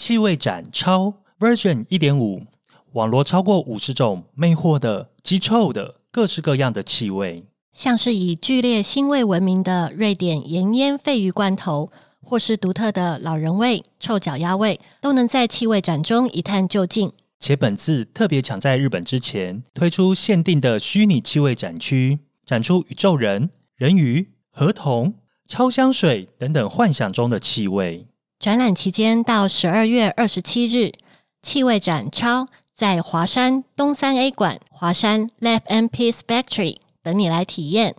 气味展超 Version 一点五，网罗超过五十种魅惑的、极臭的、各式各样的气味，像是以剧烈腥味闻名的瑞典盐腌鲱鱼罐头，或是独特的老人味、臭脚丫味，都能在气味展中一探究竟。且本次特别抢在日本之前推出限定的虚拟气味展区，展出宇宙人、人鱼、河童、超香水等等幻想中的气味。展览期间到十二月二十七日，气味展超在华山东三 A 馆、华山 Left and Peace Factory 等你来体验。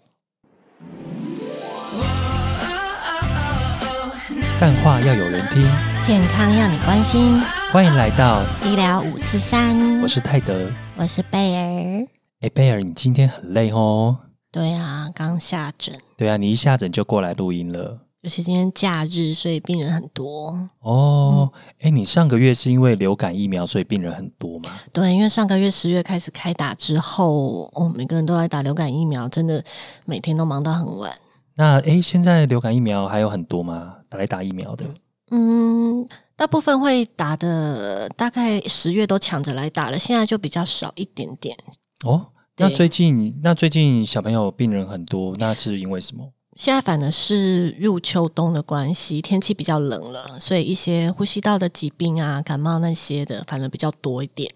干话要有人听，健康要你关心，欢迎来到医疗五四三。我是泰德。我是贝尔。哎，贝尔，你今天很累哦。对啊，刚下诊。对啊，你一下诊就过来录音了。就是今天假日，所以病人很多。哦，哎，你上个月是因为流感疫苗，所以病人很多吗？对，因为上个月十月开始开打之后，哦，每个人都在打流感疫苗，真的每天都忙到很晚。那哎，现在流感疫苗还有很多吗？打来打疫苗的？嗯，大部分会打的，大概十月都抢着来打了，现在就比较少一点点。哦，那最近那最近小朋友病人很多，那是因为什么？现在反而是入秋冬的关系，天气比较冷了，所以一些呼吸道的疾病啊、感冒那些的，反而比较多一点。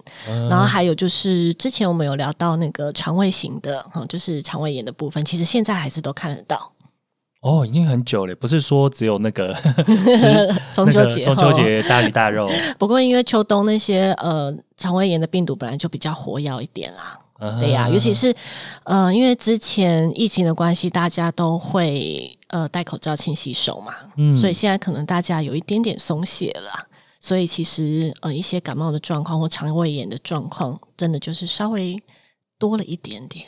然后还有就是之前我们有聊到那个肠胃型的，哈，就是肠胃炎的部分，其实现在还是都看得到。哦，已经很久了，不是说只有那个 中秋节，中秋节大鱼大肉。不过因为秋冬那些呃肠胃炎的病毒本来就比较活跃一点啦，对呀，尤其是呃因为之前疫情的关系，大家都会呃戴口罩、勤洗手嘛，嗯，所以现在可能大家有一点点松懈了，所以其实呃一些感冒的状况或肠胃炎的状况，真的就是稍微多了一点点。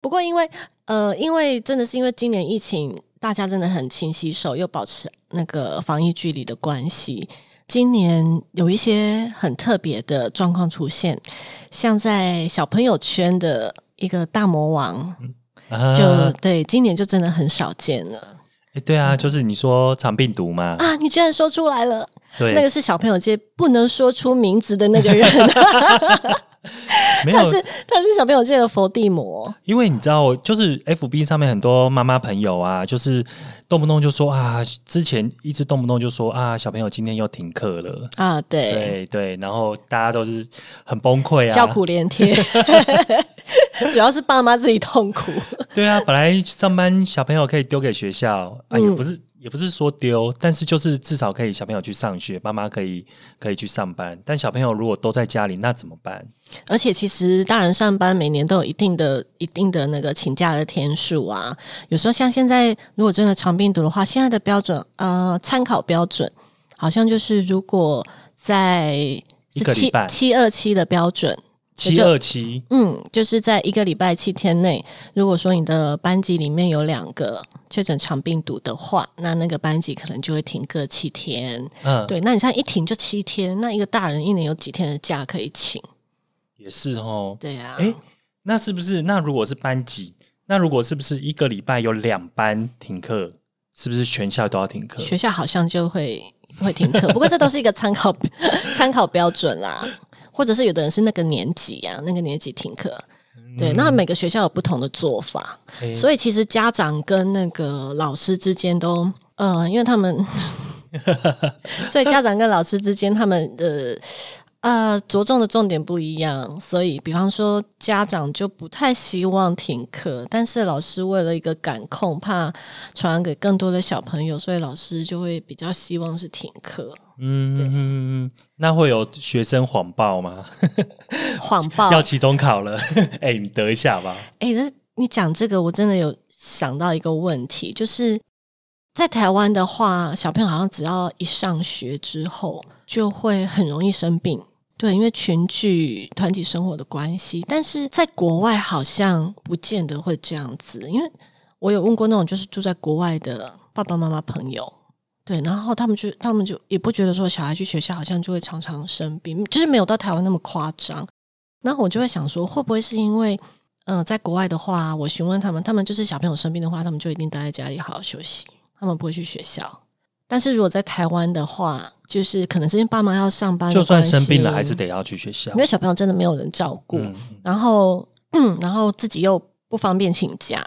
不过，因为呃，因为真的是因为今年疫情，大家真的很勤洗手，又保持那个防疫距离的关系，今年有一些很特别的状况出现，像在小朋友圈的一个大魔王，就对，今年就真的很少见了。哎，对啊，就是你说长病毒嘛？啊，你居然说出来了！对，那个是小朋友界不能说出名字的那个人。他是他是小朋友界的佛地魔，因为你知道，就是 F B 上面很多妈妈朋友啊，就是动不动就说啊，之前一直动不动就说啊，小朋友今天又停课了。啊，对。对对，然后大家都是很崩溃啊，叫苦连天，主要是爸妈自己痛苦。对啊，本来上班小朋友可以丢给学校，啊，也不是。也不是说丢，但是就是至少可以小朋友去上学，妈妈可以可以去上班。但小朋友如果都在家里，那怎么办？而且其实大人上班每年都有一定的、一定的那个请假的天数啊。有时候像现在，如果真的长病毒的话，现在的标准呃，参考标准好像就是如果在七七二七的标准。七二七，嗯，就是在一个礼拜七天内，如果说你的班级里面有两个确诊长病毒的话，那那个班级可能就会停课七天。嗯，对，那你像一停就七天，那一个大人一年有几天的假可以请？也是哦。对呀。哎，那是不是？那如果是班级，那如果是不是一个礼拜有两班停课，是不是全校都要停课？学校好像就会会停课，不过这都是一个参考 参考标准啦。或者是有的人是那个年级啊，那个年级停课，对，那每个学校有不同的做法，所以其实家长跟那个老师之间都，呃，因为他们，所以家长跟老师之间他们呃。呃，着重的重点不一样，所以比方说家长就不太希望停课，但是老师为了一个感控，怕传染给更多的小朋友，所以老师就会比较希望是停课。嗯，那会有学生谎报吗？谎报要期中考了，哎，你得一下吧。哎，那你讲这个，我真的有想到一个问题，就是在台湾的话，小朋友好像只要一上学之后，就会很容易生病。对，因为群聚、团体生活的关系，但是在国外好像不见得会这样子。因为我有问过那种就是住在国外的爸爸妈妈朋友，对，然后他们就他们就也不觉得说小孩去学校好像就会常常生病，就是没有到台湾那么夸张。然后我就会想说，会不会是因为，嗯，在国外的话，我询问他们，他们就是小朋友生病的话，他们就一定待在家里好好休息，他们不会去学校。但是如果在台湾的话，就是可能是因为爸妈要上班，就算生病了，还是得要去学校，因为小朋友真的没有人照顾，然后然后自己又不方便请假，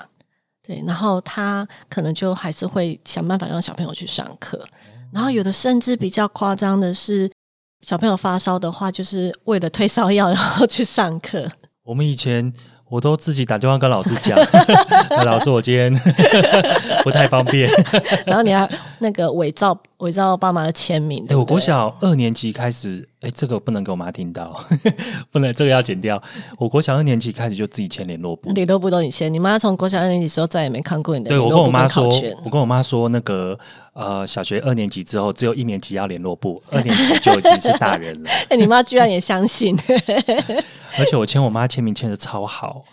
对，然后他可能就还是会想办法让小朋友去上课，然后有的甚至比较夸张的是，小朋友发烧的话，就是为了退烧药 然后去上课。我们以前。我都自己打电话跟老师讲，老师我今天 不太方便。然后你还那个伪造伪造爸妈的签名。哎，我国小二年级开始，哎，这个不能给我妈听到，不能这个要剪掉。我国小二年级开始就自己签联络簿，联络簿都你签。你妈从国小二年级时候再也没看过你的。对我跟我妈说，我跟我妈说，那个呃，小学二年级之后只有一年级要联络簿，二年级就已经是大人了。哎，你妈居然也相信。而且我签我妈签名签的超好。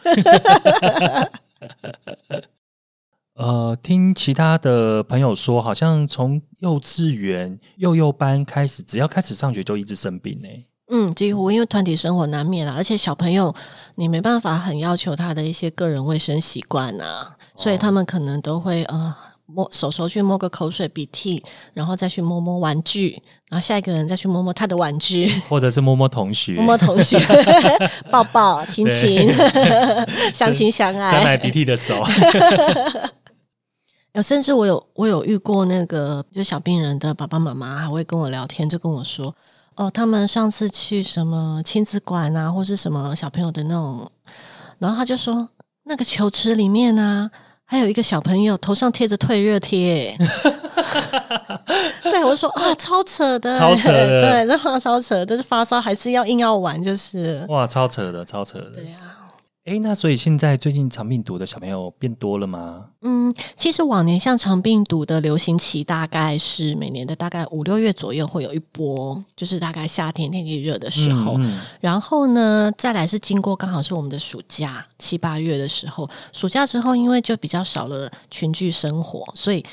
呃，听其他的朋友说，好像从幼稚园幼幼班开始，只要开始上学就一直生病呢。嗯，几乎因为团体生活难免啦，而且小朋友你没办法很要求他的一些个人卫生习惯啊，所以他们可能都会呃。摸手手去摸个口水鼻涕，然后再去摸摸玩具，然后下一个人再去摸摸他的玩具，或者是摸摸同学，摸摸同学，抱抱亲亲，相亲相爱，沾满鼻涕的手。有甚至我有我有遇过那个就小病人的爸爸妈妈还会跟我聊天，就跟我说哦，他们上次去什么亲子馆啊，或是什么小朋友的那种，然后他就说那个球池里面啊。还有一个小朋友头上贴着退热贴，对我说啊，超扯的，超扯的，对，那超扯，但是发烧还是要硬要玩，就是哇，超扯的，超扯的，对呀。哎，那所以现在最近肠病毒的小朋友变多了吗？嗯，其实往年像肠病毒的流行期大概是每年的大概五六月左右会有一波，就是大概夏天天气热的时候。然后呢，再来是经过刚好是我们的暑假七八月的时候，暑假之后因为就比较少了群聚生活，所以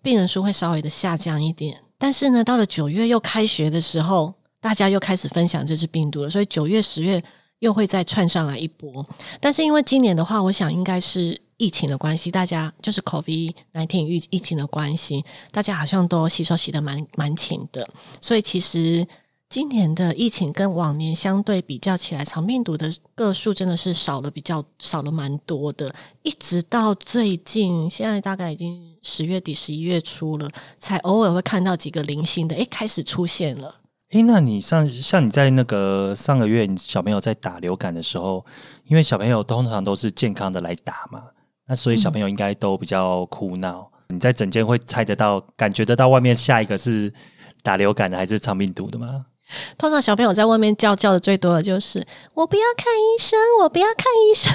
病人数会稍微的下降一点。但是呢，到了九月又开学的时候，大家又开始分享这支病毒了，所以九月十月。又会再窜上来一波，但是因为今年的话，我想应该是疫情的关系，大家就是 COVID nineteen 疫疫情的关系，大家好像都洗手洗的蛮蛮勤的，所以其实今年的疫情跟往年相对比较起来，长病毒的个数真的是少了比较少了蛮多的，一直到最近，现在大概已经十月底十一月初了，才偶尔会看到几个零星的，诶，开始出现了。哎，那你上像你在那个上个月，你小朋友在打流感的时候，因为小朋友通常都是健康的来打嘛，那所以小朋友应该都比较哭闹。你在整间会猜得到、感觉得到外面下一个是打流感的还是长病毒的吗？通常小朋友在外面叫叫的最多的就是“我不要看医生，我不要看医生”。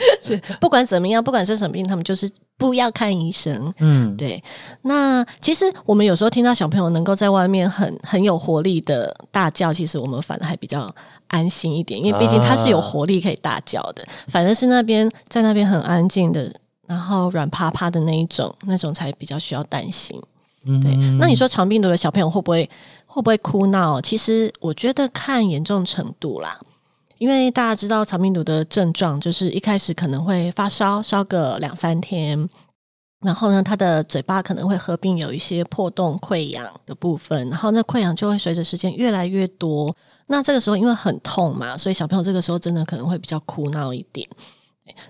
是不管怎么样，不管是什么病，他们就是不要看医生。嗯，对。那其实我们有时候听到小朋友能够在外面很很有活力的大叫，其实我们反而还比较安心一点，因为毕竟他是有活力可以大叫的。反而是那边在那边很安静的，然后软趴趴的那一种，那种才比较需要担心。对。那你说长病毒的小朋友会不会？会不会哭闹？其实我觉得看严重程度啦，因为大家知道肠病毒的症状，就是一开始可能会发烧，烧个两三天，然后呢，他的嘴巴可能会合并有一些破洞溃疡的部分，然后那溃疡就会随着时间越来越多。那这个时候因为很痛嘛，所以小朋友这个时候真的可能会比较哭闹一点。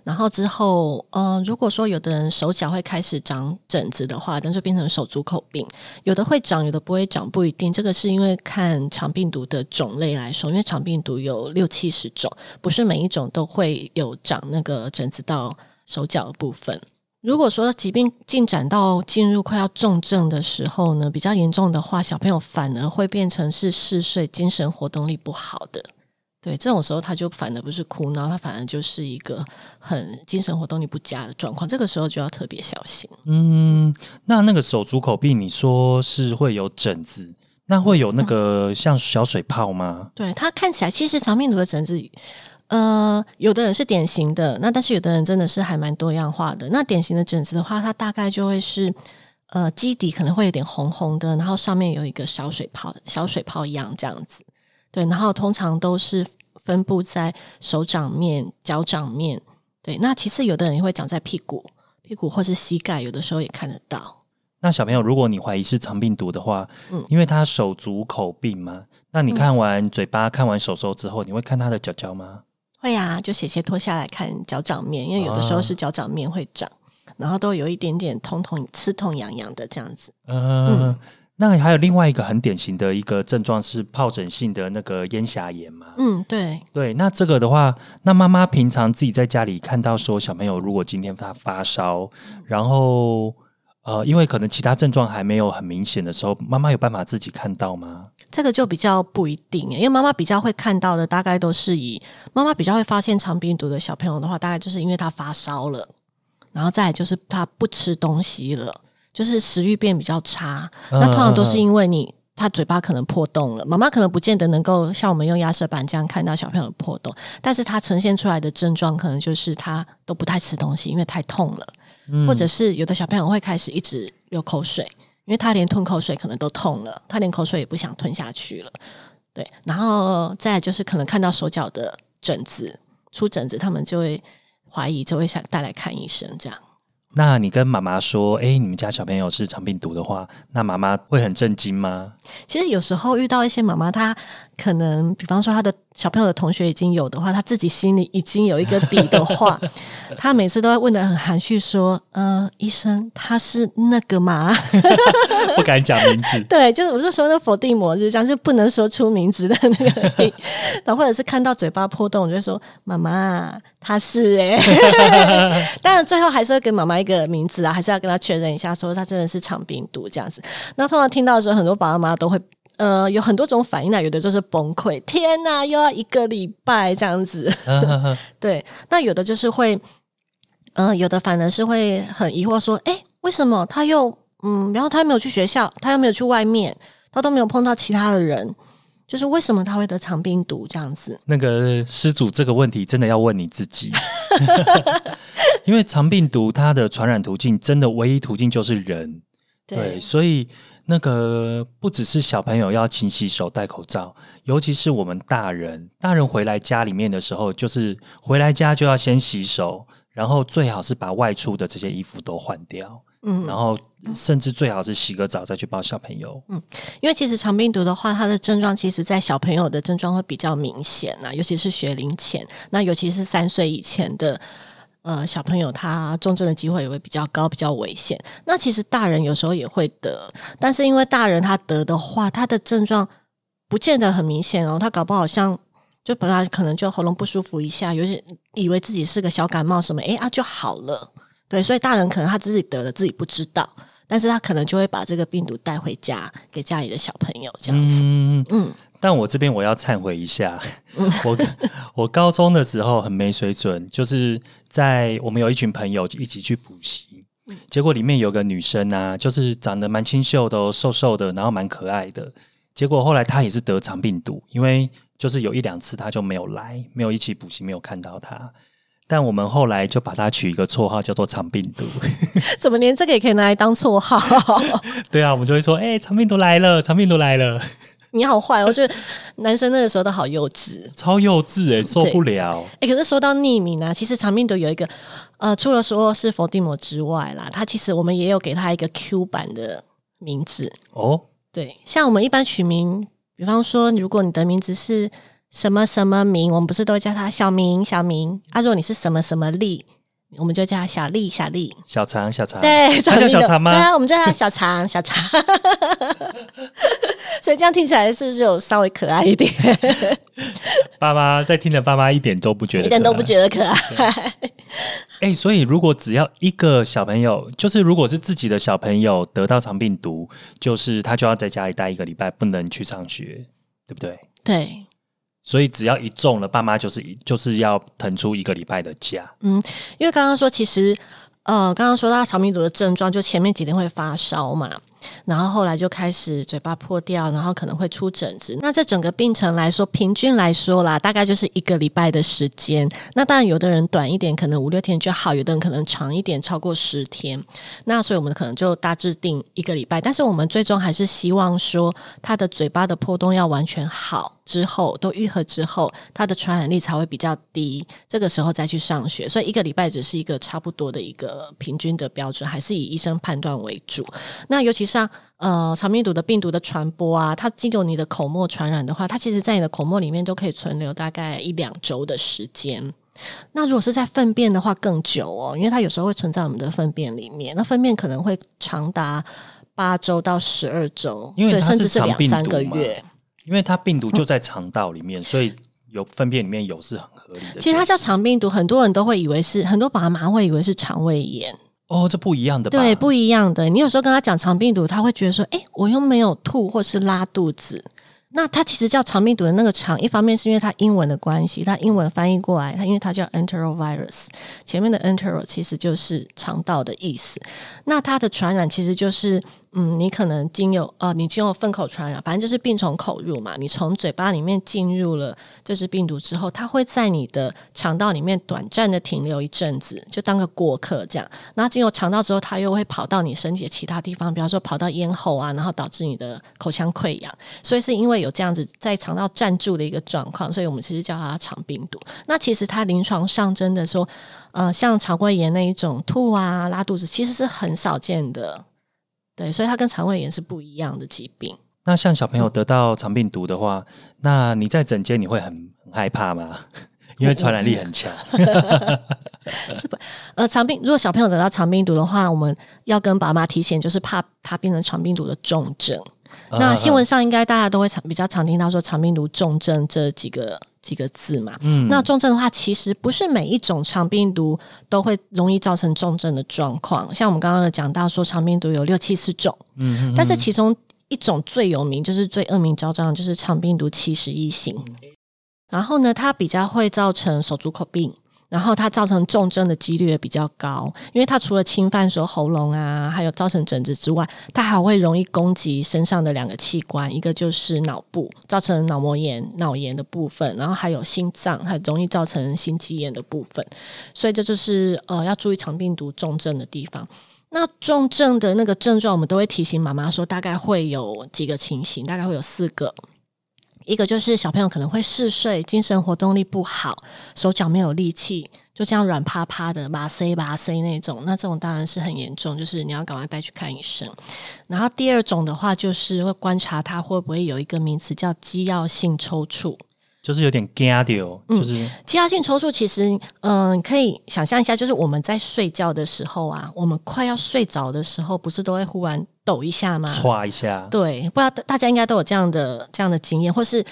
然后之后，嗯，如果说有的人手脚会开始长疹子的话，那就变成手足口病。有的会长，有的不会长，不一定。这个是因为看肠病毒的种类来说，因为肠病毒有六七十种，不是每一种都会有长那个疹子到手脚的部分。如果说疾病进展到进入快要重症的时候呢，比较严重的话，小朋友反而会变成是嗜睡、精神活动力不好的。对，这种时候他就反而不是哭闹，他反而就是一个很精神活动力不佳的状况。这个时候就要特别小心。嗯，那那个手足口病，你说是会有疹子，那会有那个像小水泡吗？对，它看起来其实长病毒的疹子，呃，有的人是典型的，那但是有的人真的是还蛮多样化的。那典型的疹子的话，它大概就会是呃基底可能会有点红红的，然后上面有一个小水泡，小水泡一样这样子。对，然后通常都是分布在手掌面、脚掌面。对，那其次有的人也会长在屁股、屁股或是膝盖，有的时候也看得到。那小朋友，如果你怀疑是肠病毒的话，嗯，因为他手足口病嘛，那你看完嘴巴、看完手手之后，你会看他的脚脚吗？会啊，就斜斜脱下来看脚掌面，因为有的时候是脚掌面会长，然后都有一点点痛痛、刺痛、痒痒的这样子。嗯，那还有另外一个很典型的一个症状是疱疹性的那个咽峡炎嘛？嗯，对对。那这个的话，那妈妈平常自己在家里看到说小朋友如果今天他发烧，然后。呃，因为可能其他症状还没有很明显的时候，妈妈有办法自己看到吗？这个就比较不一定，因为妈妈比较会看到的，大概都是以妈妈比较会发现肠病毒的小朋友的话，大概就是因为他发烧了，然后再就是他不吃东西了，就是食欲变比较差。那通常都是因为你他嘴巴可能破洞了，妈妈可能不见得能够像我们用压舌板这样看到小朋友的破洞，但是他呈现出来的症状可能就是他都不太吃东西，因为太痛了。或者是有的小朋友会开始一直流口水，因为他连吞口水可能都痛了，他连口水也不想吞下去了。对，然后再就是可能看到手脚的疹子出疹子，他们就会怀疑，就会想带来看医生这样。那你跟妈妈说，哎，你们家小朋友是肠病毒的话，那妈妈会很震惊吗？其实有时候遇到一些妈妈，她可能，比方说他的小朋友的同学已经有的话，他自己心里已经有一个底的话，他每次都会问的很含蓄，说，呃，医生，他是那个吗？不敢讲名字。对，就是我就说那否定模式，这样就不能说出名字的那个，然后或者是看到嘴巴破洞，我就说妈妈。他是哎，当然最后还是会给妈妈一个名字啊，还是要跟他确认一下，说他真的是肠病毒这样子。那通常听到的时候，很多爸爸妈妈都会呃有很多种反应呢，有的就是崩溃，天哪，又要一个礼拜这样子。对，那有的就是会，呃，有的反而是会很疑惑说，哎，为什么他又嗯，然后他又没有去学校，他又没有去外面，他都没有碰到其他的人。就是为什么他会得肠病毒这样子？那个施主这个问题真的要问你自己，因为肠病毒它的传染途径真的唯一途径就是人，对，所以那个不只是小朋友要勤洗手、戴口罩，尤其是我们大人，大人回来家里面的时候，就是回来家就要先洗手，然后最好是把外出的这些衣服都换掉。嗯，然后甚至最好是洗个澡再去抱小朋友。嗯，因为其实肠病毒的话，它的症状其实，在小朋友的症状会比较明显啊，尤其是学龄前，那尤其是三岁以前的呃小朋友，他重症的机会也会比较高，比较危险。那其实大人有时候也会得，但是因为大人他得的话，他的症状不见得很明显哦，他搞不好像就本来可能就喉咙不舒服一下，有些以为自己是个小感冒什么，哎啊就好了。对，所以大人可能他自己得了，自己不知道，但是他可能就会把这个病毒带回家，给家里的小朋友这样子。嗯，但我这边我要忏悔一下，我我高中的时候很没水准，就是在我们有一群朋友一起去补习，结果里面有个女生啊，就是长得蛮清秀的，瘦瘦的，然后蛮可爱的，结果后来她也是得肠病毒，因为就是有一两次她就没有来，没有一起补习，没有看到她。但我们后来就把它取一个绰号，叫做“肠病毒”。怎么连这个也可以拿来当绰号？对啊，我们就会说：“哎，肠病毒来了，肠病毒来了。”你好坏，我觉得男生那个时候都好幼稚，超幼稚哎，受不了。哎，可是说到匿名啊，其实长命毒有一个呃，除了说是伏地魔之外啦，他其实我们也有给他一个 Q 版的名字哦。对，像我们一般取名，比方说，如果你的名字是。什么什么名？我们不是都叫他小明小明？啊，如果你是什么什么丽，我们就叫他小丽小丽。小长小长，对，他叫小长吗？对啊，我们叫他小长小长。所以这样听起来是不是有稍微可爱一点？爸妈在听的，爸妈一点都不觉得，一点都不觉得可爱。哎，所以如果只要一个小朋友，就是如果是自己的小朋友得到肠病毒，就是他就要在家里待一个礼拜，不能去上学，对不对？对。所以只要一中了，爸妈就是就是要腾出一个礼拜的假。嗯，因为刚刚说，其实呃，刚刚说到肠病毒的症状，就前面几天会发烧嘛。然后后来就开始嘴巴破掉，然后可能会出疹子。那这整个病程来说，平均来说啦，大概就是一个礼拜的时间。那当然，有的人短一点，可能五六天就好；有的人可能长一点，超过十天。那所以我们可能就大致定一个礼拜。但是我们最终还是希望说，他的嘴巴的破洞要完全好。之后，都愈合之后，它的传染力才会比较低。这个时候再去上学，所以一个礼拜只是一个差不多的一个平均的标准，还是以医生判断为主。那尤其像呃肠病毒的病毒的传播啊，它经由你的口沫传染的话，它其实在你的口沫里面都可以存留大概一两周的时间。那如果是在粪便的话，更久哦，因为它有时候会存在我们的粪便里面，那粪便可能会长达八周到十二周，因为甚至是两三个月。因为它病毒就在肠道里面，所以有粪便里面有是很合理的。其实它叫肠病毒，很多人都会以为是很多爸妈会以为是肠胃炎哦，这不一样的，对，不一样的。你有时候跟他讲肠病毒，他会觉得说：“哎，我又没有吐或是拉肚子。”那它其实叫肠病毒的那个肠，一方面是因为它英文的关系，它英文翻译过来，它因为它叫 enterovirus，前面的 entero 其实就是肠道的意思。那它的传染其实就是。嗯，你可能经有呃，你经由粪口传染，反正就是病从口入嘛。你从嘴巴里面进入了这只病毒之后，它会在你的肠道里面短暂的停留一阵子，就当个过客这样。然后进入肠道之后，它又会跑到你身体的其他地方，比方说跑到咽喉啊，然后导致你的口腔溃疡。所以是因为有这样子在肠道暂住的一个状况，所以我们其实叫它肠病毒。那其实它临床上真的说，呃，像肠胃炎那一种吐啊、拉肚子，其实是很少见的。对，所以它跟肠胃炎是不一样的疾病。那像小朋友得到肠病毒的话，那你在诊间你会很很害怕吗？因为传染力很强。是不？呃，肠病如果小朋友得到肠病毒的话，我们要跟爸妈提醒，就是怕他变成肠病毒的重症。那新闻上应该大家都会常比较常听到说肠病毒重症这几个几个字嘛。嗯，那重症的话，其实不是每一种肠病毒都会容易造成重症的状况。像我们刚刚有讲到说肠病毒有六七十种，嗯，但是其中一种最有名就是最恶名昭彰的就是肠病毒七十一型。然后呢，它比较会造成手足口病。然后它造成重症的几率也比较高，因为它除了侵犯说喉咙啊，还有造成疹子之外，它还会容易攻击身上的两个器官，一个就是脑部，造成脑膜炎、脑炎的部分，然后还有心脏，很容易造成心肌炎的部分。所以这就是呃要注意肠病毒重症的地方。那重症的那个症状，我们都会提醒妈妈说，大概会有几个情形，大概会有四个。一个就是小朋友可能会嗜睡，精神活动力不好，手脚没有力气，就这样软趴趴的，麻塞麻塞那种。那这种当然是很严重，就是你要赶快带去看医生。然后第二种的话，就是会观察他会不会有一个名词叫肌药性抽搐。就是有点惊掉，就是肌压性抽搐。其实，嗯，可以想象一下，就是我们在睡觉的时候啊，我们快要睡着的时候，不是都会忽然抖一下吗？唰一下。对，不知道大家应该都有这样的这样的经验，或是。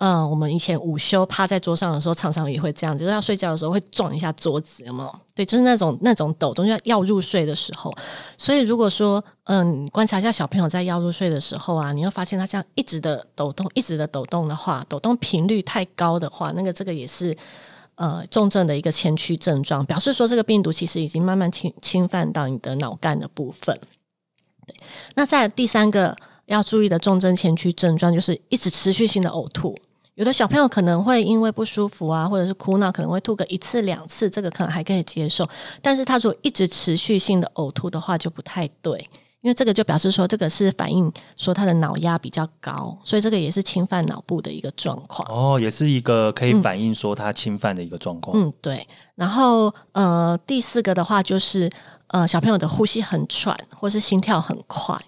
嗯，我们以前午休趴在桌上的时候，常常也会这样，就是要睡觉的时候会撞一下桌子，有没有？对，就是那种那种抖动，要要入睡的时候。所以如果说，嗯，观察一下小朋友在要入睡的时候啊，你会发现他这样一直的抖动，一直的抖动的话，抖动频率太高的话，那个这个也是呃重症的一个前驱症状，表示说这个病毒其实已经慢慢侵侵犯到你的脑干的部分。对，那在第三个要注意的重症前驱症状，就是一直持续性的呕吐。有的小朋友可能会因为不舒服啊，或者是哭闹，可能会吐个一次两次，这个可能还可以接受。但是他如果一直持续性的呕吐的话，就不太对，因为这个就表示说这个是反映说他的脑压比较高，所以这个也是侵犯脑部的一个状况。哦，也是一个可以反映说他侵犯的一个状况。嗯，对。然后呃，第四个的话就是呃，小朋友的呼吸很喘，或是心跳很快。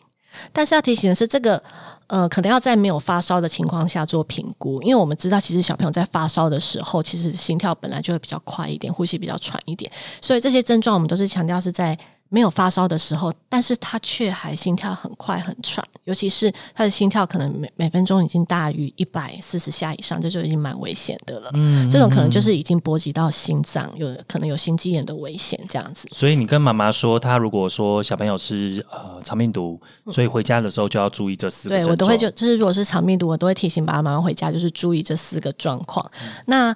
但是要提醒的是，这个呃，可能要在没有发烧的情况下做评估，因为我们知道，其实小朋友在发烧的时候，其实心跳本来就会比较快一点，呼吸比较喘一点，所以这些症状我们都是强调是在。没有发烧的时候，但是他却还心跳很快很喘，尤其是他的心跳可能每每分钟已经大于一百四十下以上，这就已经蛮危险的了。嗯，这种可能就是已经波及到心脏，有可能有心肌炎的危险这样子。所以你跟妈妈说，他如果说小朋友是呃肠病毒，所以回家的时候就要注意这四个。对我都会就就是如果是肠病毒，我都会提醒爸爸妈妈回家就是注意这四个状况。那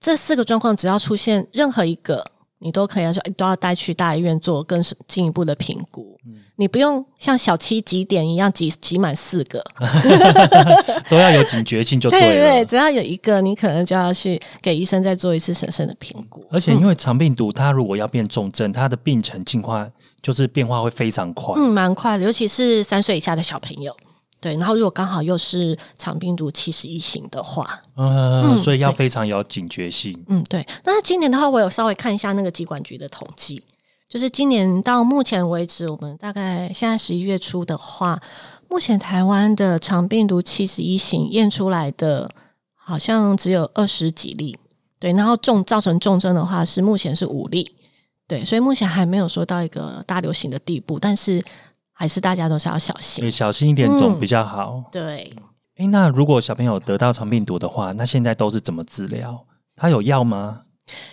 这四个状况只要出现任何一个。你都可以说都要带去大医院做更进一步的评估。你不用像小七几点一样挤挤满四个，都要有警觉性就对了。对，只要有一个，你可能就要去给医生再做一次审慎的评估。而且因为肠病毒，它如果要变重症，它的病程进化就是变化会非常快，嗯，蛮快的，尤其是三岁以下的小朋友。对，然后如果刚好又是肠病毒七十一型的话，嗯，所以要非常有警觉性。嗯，对。那今年的话，我有稍微看一下那个疾管局的统计，就是今年到目前为止，我们大概现在十一月初的话，目前台湾的肠病毒七十一型验出来的，好像只有二十几例。对，然后重造成重症的话是目前是五例。对，所以目前还没有说到一个大流行的地步，但是。还是大家都是要小心，小心一点总比较好。对，哎，那如果小朋友得到肠病毒的话，那现在都是怎么治疗？他有药吗？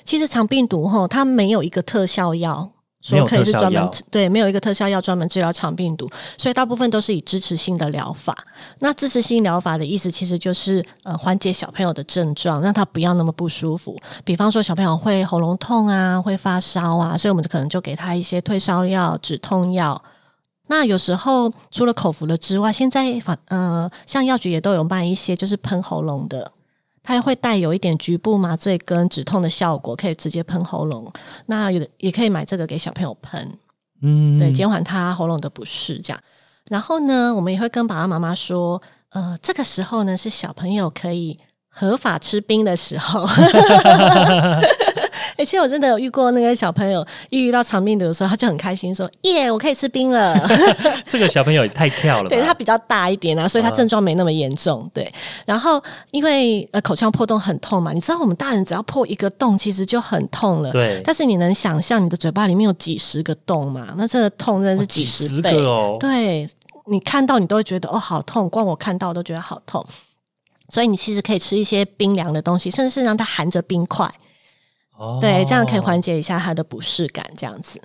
其实肠病毒哈，它没有一个特效药，说可以是专门对，没有一个特效药专门治疗肠病毒，所以大部分都是以支持性的疗法。那支持性疗法的意思，其实就是呃缓解小朋友的症状，让他不要那么不舒服。比方说小朋友会喉咙痛啊，会发烧啊，所以我们可能就给他一些退烧药、止痛药。那有时候除了口服的之外，现在反呃，像药局也都有卖一些，就是喷喉咙的，它会带有一点局部麻醉跟止痛的效果，可以直接喷喉咙。那有的也可以买这个给小朋友喷，嗯，对，减缓他喉咙的不适这样。然后呢，我们也会跟爸爸妈妈说，呃，这个时候呢是小朋友可以合法吃冰的时候。哎，其实我真的有遇过那个小朋友，一遇到肠病毒的时候，他就很开心，说：“耶，我可以吃冰了。”这个小朋友也太跳了，对他比较大一点啊，所以他症状没那么严重。对，然后因为呃口腔破洞很痛嘛，你知道我们大人只要破一个洞，其实就很痛了。对，但是你能想象你的嘴巴里面有几十个洞嘛？那这个痛真的是几十倍哦。对，你看到你都会觉得哦好痛，光我看到都觉得好痛。所以你其实可以吃一些冰凉的东西，甚至是让它含着冰块。对，这样可以缓解一下他的不适感。这样子，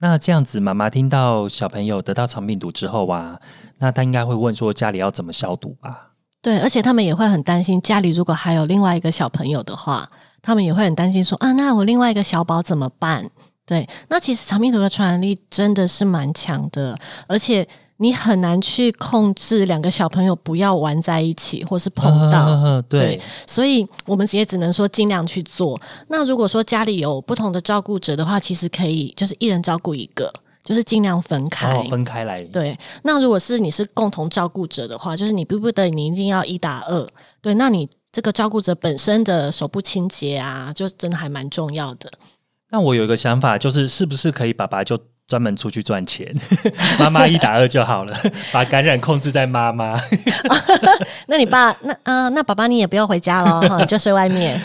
那这样子，妈妈听到小朋友得到肠病毒之后啊，那他应该会问说家里要怎么消毒吧？对，而且他们也会很担心，家里如果还有另外一个小朋友的话，他们也会很担心说啊，那我另外一个小宝怎么办？对，那其实肠病毒的传染力真的是蛮强的，而且。你很难去控制两个小朋友不要玩在一起，或是碰到，对，所以我们也只能说尽量去做。那如果说家里有不同的照顾者的话，其实可以就是一人照顾一个，就是尽量分开，分开来。对，那如果是你是共同照顾者的话，就是你逼不得你一定要一打二。对，那你这个照顾者本身的手部清洁啊，就真的还蛮重要的。那我有一个想法，就是是不是可以爸爸就。专门出去赚钱，妈妈一打二就好了，把感染控制在妈妈。那你爸那啊，那爸爸你也不要回家了，就睡外面。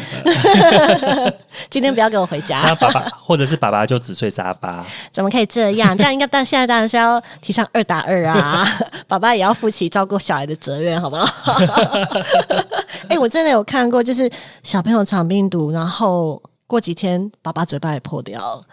今天不要给我回家。那爸爸或者是爸爸就只睡沙发。怎么可以这样？这样应该但现在当然是要提倡二打二啊，爸爸也要负起照顾小孩的责任，好不好？哎，我真的有看过，就是小朋友长病毒，然后过几天爸爸嘴巴也破掉了。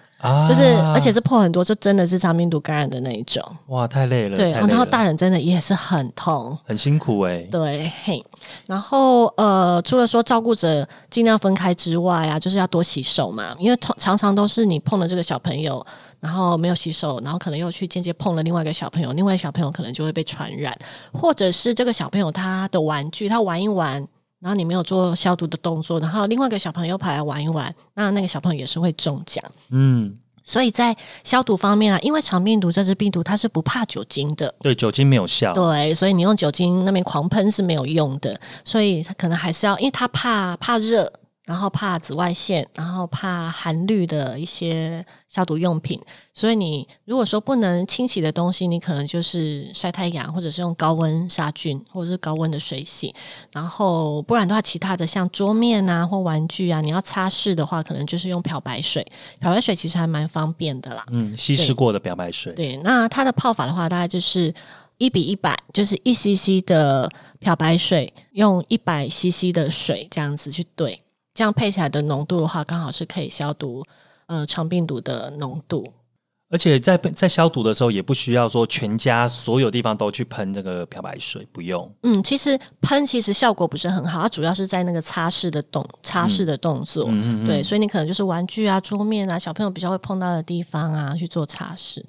就是，而且是破很多，就真的是肠病毒感染的那一种。哇，太累了。对，然后大人真的也是很痛，很辛苦哎。对，嘿。然后呃，除了说照顾者尽量分开之外啊，就是要多洗手嘛，因为常常都是你碰了这个小朋友，然后没有洗手，然后可能又去间接碰了另外一个小朋友，另外小朋友可能就会被传染，或者是这个小朋友他的玩具他玩一玩。然后你没有做消毒的动作，然后另外一个小朋友跑来玩一玩，那那个小朋友也是会中奖。嗯，所以在消毒方面啊，因为肠病毒这只病毒它是不怕酒精的，对，酒精没有效。对，所以你用酒精那边狂喷是没有用的，所以它可能还是要，因为它怕怕热。然后怕紫外线，然后怕含氯的一些消毒用品，所以你如果说不能清洗的东西，你可能就是晒太阳，或者是用高温杀菌，或者是高温的水洗。然后不然的话，其他的像桌面啊或玩具啊，你要擦拭的话，可能就是用漂白水。漂白水其实还蛮方便的啦。嗯，稀释过的漂白水。对，那它的泡法的话，大概就是一比一百，就是一 cc 的漂白水用一百 cc 的水这样子去兑。这样配起来的浓度的话，刚好是可以消毒呃肠病毒的浓度。而且在在消毒的时候，也不需要说全家所有地方都去喷这个漂白水，不用。嗯，其实喷其实效果不是很好，它主要是在那个擦拭的动擦拭的动作。嗯嗯。对，所以你可能就是玩具啊、桌面啊、小朋友比较会碰到的地方啊去做擦拭。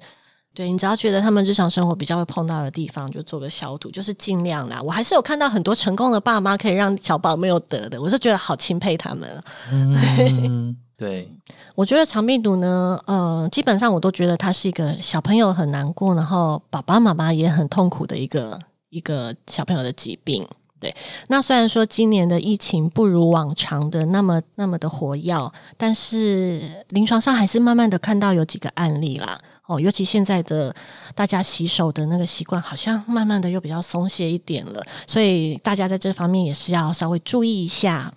对你只要觉得他们日常生活比较会碰到的地方，就做个消毒，就是尽量啦。我还是有看到很多成功的爸妈可以让小宝没有得的，我是觉得好钦佩他们。嗯，对，我觉得肠病毒呢，呃，基本上我都觉得它是一个小朋友很难过，然后爸爸妈妈也很痛苦的一个一个小朋友的疾病。对，那虽然说今年的疫情不如往常的那么那么的活跃，但是临床上还是慢慢的看到有几个案例啦。哦，尤其现在的大家洗手的那个习惯，好像慢慢的又比较松懈一点了，所以大家在这方面也是要稍微注意一下。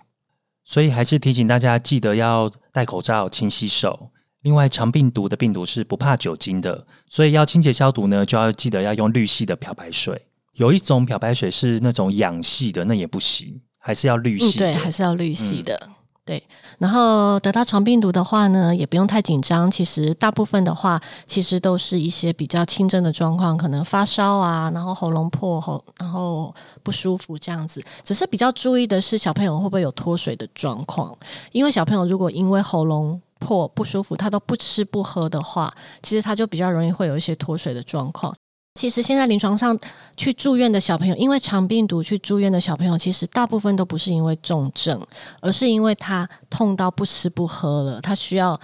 所以还是提醒大家，记得要戴口罩、勤洗手。另外，肠病毒的病毒是不怕酒精的，所以要清洁消毒呢，就要记得要用氯系的漂白水。有一种漂白水是那种氧系的，那也不行，还是要氯系。对，还是要氯系的。对，然后得到肠病毒的话呢，也不用太紧张。其实大部分的话，其实都是一些比较轻症的状况，可能发烧啊，然后喉咙破喉，然后不舒服这样子。只是比较注意的是，小朋友会不会有脱水的状况？因为小朋友如果因为喉咙破不舒服，他都不吃不喝的话，其实他就比较容易会有一些脱水的状况。其实现在临床上去住院的小朋友，因为肠病毒去住院的小朋友，其实大部分都不是因为重症，而是因为他痛到不吃不喝了，他需要，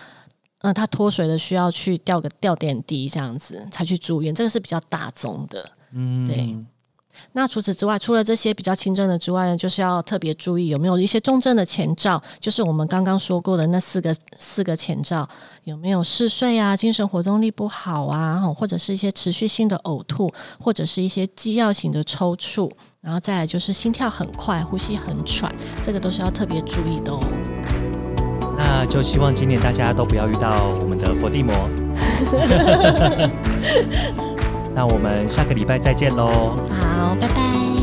嗯，他脱水了，需要去吊个吊点滴这样子才去住院，这个是比较大宗的，嗯，对。那除此之外，除了这些比较轻症的之外呢，就是要特别注意有没有一些重症的前兆，就是我们刚刚说过的那四个四个前兆，有没有嗜睡啊、精神活动力不好啊，或者是一些持续性的呕吐，或者是一些肌药型的抽搐，然后再来就是心跳很快、呼吸很喘，这个都是要特别注意的哦。那就希望今年大家都不要遇到我们的佛地魔。那我们下个礼拜再见喽！好，拜拜，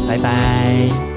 拜拜。